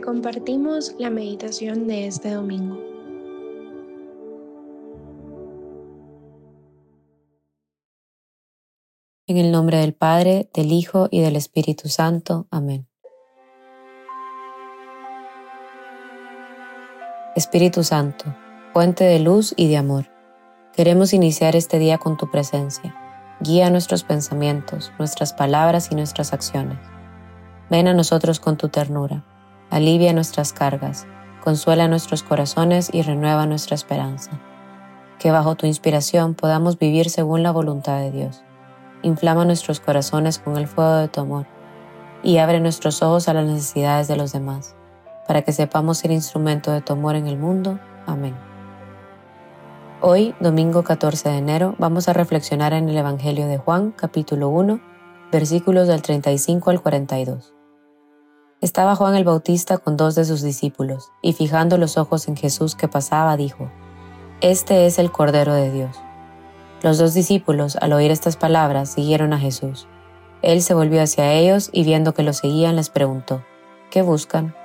Compartimos la meditación de este domingo. En el nombre del Padre, del Hijo y del Espíritu Santo. Amén. Espíritu Santo, fuente de luz y de amor, queremos iniciar este día con tu presencia. Guía nuestros pensamientos, nuestras palabras y nuestras acciones. Ven a nosotros con tu ternura, alivia nuestras cargas, consuela nuestros corazones y renueva nuestra esperanza. Que bajo tu inspiración podamos vivir según la voluntad de Dios. Inflama nuestros corazones con el fuego de tu amor y abre nuestros ojos a las necesidades de los demás, para que sepamos ser instrumento de tu amor en el mundo. Amén. Hoy, domingo 14 de enero, vamos a reflexionar en el Evangelio de Juan, capítulo 1, versículos del 35 al 42. Estaba Juan el Bautista con dos de sus discípulos, y fijando los ojos en Jesús que pasaba, dijo, Este es el Cordero de Dios. Los dos discípulos, al oír estas palabras, siguieron a Jesús. Él se volvió hacia ellos y viendo que los seguían les preguntó, ¿qué buscan?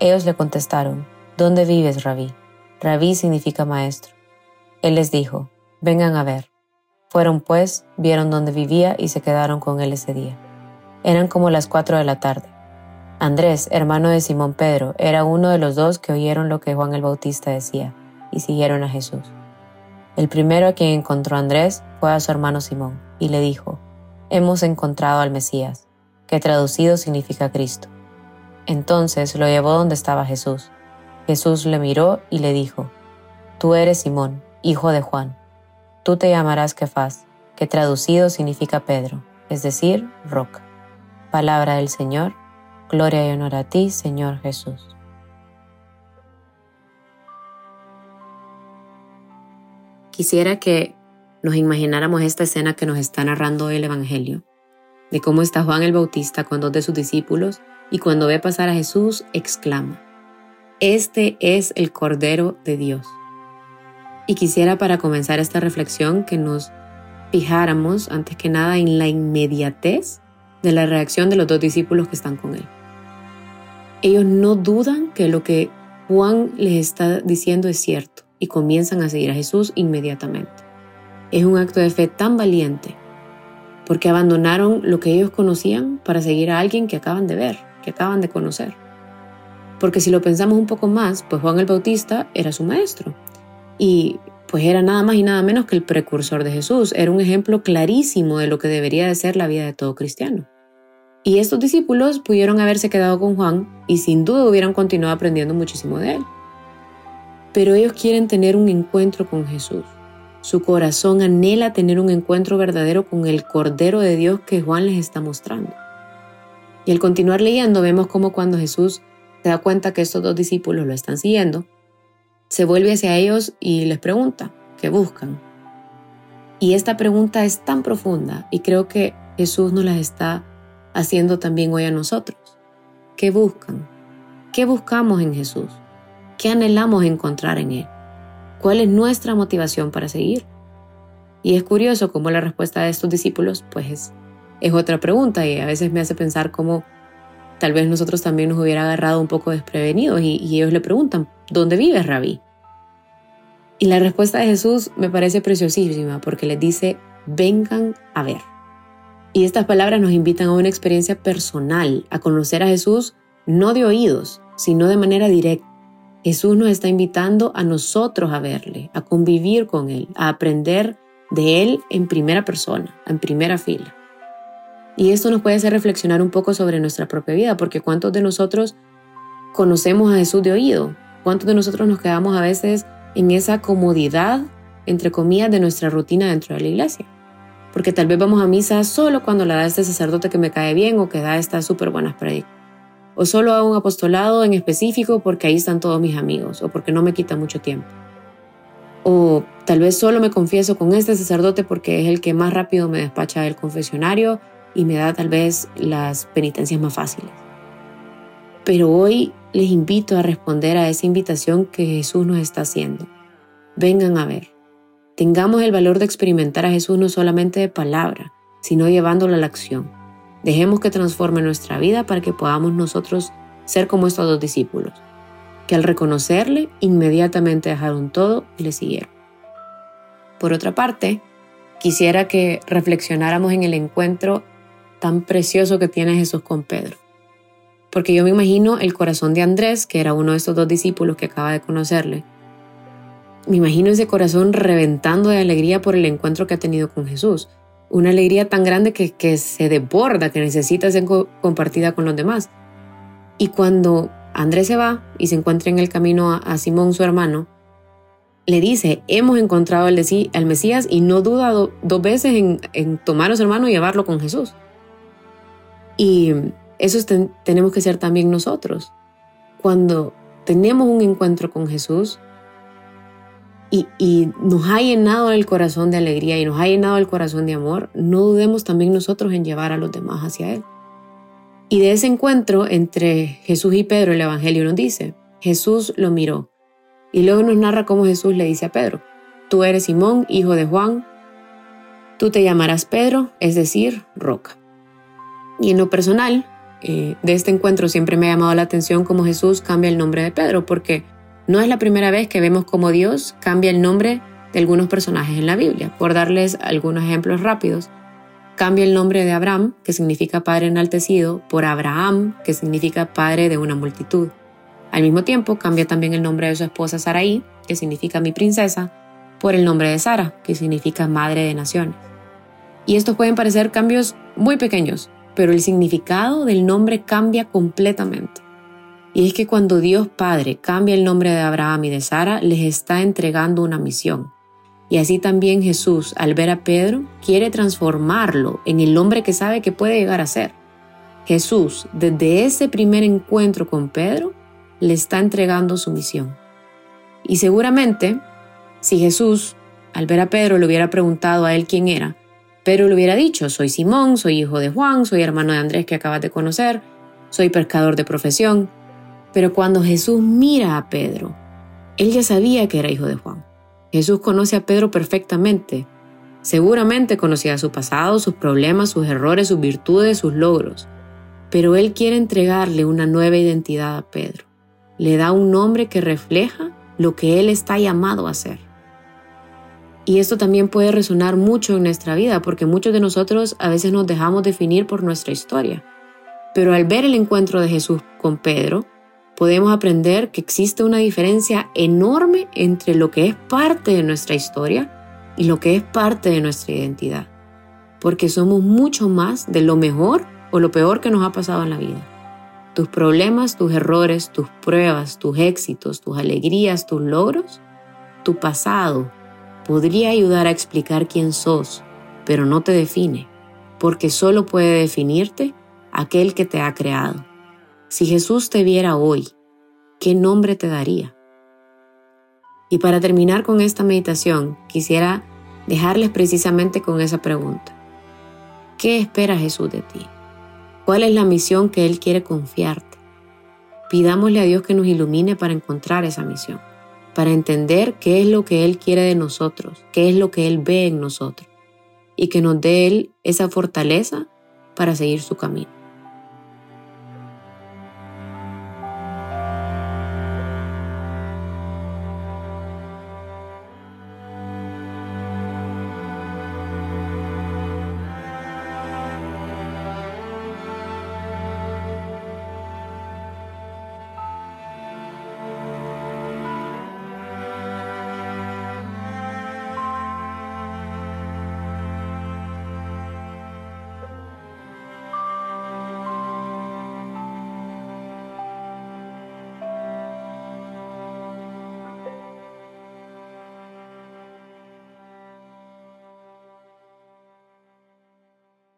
Ellos le contestaron, ¿dónde vives, rabí? Rabí significa maestro. Él les dijo, vengan a ver. Fueron pues, vieron dónde vivía y se quedaron con él ese día. Eran como las cuatro de la tarde. Andrés, hermano de Simón Pedro, era uno de los dos que oyeron lo que Juan el Bautista decía y siguieron a Jesús. El primero a quien encontró Andrés fue a su hermano Simón y le dijo, Hemos encontrado al Mesías, que traducido significa Cristo. Entonces lo llevó donde estaba Jesús. Jesús le miró y le dijo, Tú eres Simón, hijo de Juan. Tú te llamarás Kefas, que traducido significa Pedro, es decir, roca. Palabra del Señor Gloria y honor a ti, Señor Jesús. Quisiera que nos imagináramos esta escena que nos está narrando el Evangelio, de cómo está Juan el Bautista con dos de sus discípulos y cuando ve pasar a Jesús exclama, Este es el Cordero de Dios. Y quisiera para comenzar esta reflexión que nos fijáramos antes que nada en la inmediatez de la reacción de los dos discípulos que están con él. Ellos no dudan que lo que Juan les está diciendo es cierto y comienzan a seguir a Jesús inmediatamente. Es un acto de fe tan valiente porque abandonaron lo que ellos conocían para seguir a alguien que acaban de ver, que acaban de conocer. Porque si lo pensamos un poco más, pues Juan el Bautista era su maestro y pues era nada más y nada menos que el precursor de Jesús, era un ejemplo clarísimo de lo que debería de ser la vida de todo cristiano. Y estos discípulos pudieron haberse quedado con Juan y sin duda hubieran continuado aprendiendo muchísimo de él. Pero ellos quieren tener un encuentro con Jesús. Su corazón anhela tener un encuentro verdadero con el Cordero de Dios que Juan les está mostrando. Y al continuar leyendo vemos como cuando Jesús se da cuenta que estos dos discípulos lo están siguiendo, se vuelve hacia ellos y les pregunta, ¿qué buscan? Y esta pregunta es tan profunda y creo que Jesús nos la está haciendo también hoy a nosotros. ¿Qué buscan? ¿Qué buscamos en Jesús? ¿Qué anhelamos encontrar en Él? ¿Cuál es nuestra motivación para seguir? Y es curioso cómo la respuesta de estos discípulos pues es, otra pregunta y a veces me hace pensar cómo tal vez nosotros también nos hubiera agarrado un poco desprevenidos y, y ellos le preguntan, ¿dónde vives, rabí? Y la respuesta de Jesús me parece preciosísima porque les dice, vengan a ver. Y estas palabras nos invitan a una experiencia personal, a conocer a Jesús no de oídos, sino de manera directa. Jesús nos está invitando a nosotros a verle, a convivir con Él, a aprender de Él en primera persona, en primera fila. Y esto nos puede hacer reflexionar un poco sobre nuestra propia vida, porque ¿cuántos de nosotros conocemos a Jesús de oído? ¿Cuántos de nosotros nos quedamos a veces en esa comodidad, entre comillas, de nuestra rutina dentro de la iglesia? Porque tal vez vamos a misa solo cuando la da este sacerdote que me cae bien o que da estas súper buenas predicas. O solo a un apostolado en específico porque ahí están todos mis amigos o porque no me quita mucho tiempo. O tal vez solo me confieso con este sacerdote porque es el que más rápido me despacha el confesionario y me da tal vez las penitencias más fáciles. Pero hoy les invito a responder a esa invitación que Jesús nos está haciendo. Vengan a ver. Tengamos el valor de experimentar a Jesús no solamente de palabra, sino llevándolo a la acción. Dejemos que transforme nuestra vida para que podamos nosotros ser como estos dos discípulos, que al reconocerle inmediatamente dejaron todo y le siguieron. Por otra parte, quisiera que reflexionáramos en el encuentro tan precioso que tiene Jesús con Pedro. Porque yo me imagino el corazón de Andrés, que era uno de estos dos discípulos que acaba de conocerle. Me imagino ese corazón reventando de alegría por el encuentro que ha tenido con Jesús. Una alegría tan grande que, que se desborda, que necesita ser compartida con los demás. Y cuando Andrés se va y se encuentra en el camino a, Simón, su hermano, le dice, hemos encontrado al, Mesías y no duda dos veces en, tomar a su hermano y llevarlo con Jesús. Y eso tenemos que ser también nosotros. Cuando tenemos un encuentro con Jesús y, y, nos ha llenado el corazón de alegría y nos ha llenado el corazón de amor, no dudemos también nosotros en llevar a los demás hacia Él. Y de ese encuentro entre Jesús y Pedro, el Evangelio nos dice, Jesús lo miró. Y luego nos narra cómo Jesús le dice a Pedro, tú eres Simón, hijo de Juan, tú te llamarás Pedro, es decir, roca. Y en lo personal, eh, de este encuentro siempre me ha llamado la atención cómo Jesús cambia el nombre de Pedro, porque no es la primera vez que vemos cómo Dios cambia el nombre de algunos personajes en la Biblia. Por darles algunos ejemplos rápidos, cambia el nombre de Abraham, que significa padre enaltecido, por Abraham, que significa padre de una multitud. Al mismo tiempo, cambia también el nombre de su esposa Saraí, que significa mi princesa, por el nombre de Sara, que significa madre de naciones. Y estos pueden parecer cambios muy pequeños, pero el significado del nombre cambia completamente. Y es que cuando Dios Padre cambia el nombre de Abraham y de Sara, les está entregando una misión. Y así también Jesús, al ver a Pedro, quiere transformarlo en el hombre que sabe que puede llegar a ser. Jesús, desde ese primer encuentro con Pedro, le está entregando su misión. Y seguramente, si Jesús, al ver a Pedro, le hubiera preguntado a él quién era, Pedro le hubiera dicho, soy Simón, soy hijo de Juan, soy hermano de Andrés que acabas de conocer, soy pescador de profesión. Pero cuando Jesús mira a Pedro, él ya sabía que era hijo de Juan. Jesús conoce a Pedro perfectamente. Seguramente conocía su pasado, sus problemas, sus errores, sus virtudes, sus logros. Pero él quiere entregarle una nueva identidad a Pedro. Le da un nombre que refleja lo que él está llamado a ser. Y esto también puede resonar mucho en nuestra vida porque muchos de nosotros a veces nos dejamos definir por nuestra historia. Pero al ver el encuentro de Jesús con Pedro, podemos aprender que existe una diferencia enorme entre lo que es parte de nuestra historia y lo que es parte de nuestra identidad. Porque somos mucho más de lo mejor o lo peor que nos ha pasado en la vida. Tus problemas, tus errores, tus pruebas, tus éxitos, tus alegrías, tus logros, tu pasado, podría ayudar a explicar quién sos, pero no te define, porque solo puede definirte aquel que te ha creado. Si Jesús te viera hoy, ¿qué nombre te daría? Y para terminar con esta meditación, quisiera dejarles precisamente con esa pregunta. ¿Qué espera Jesús de ti? ¿Cuál es la misión que Él quiere confiarte? Pidámosle a Dios que nos ilumine para encontrar esa misión para entender qué es lo que Él quiere de nosotros, qué es lo que Él ve en nosotros y que nos dé Él esa fortaleza para seguir su camino.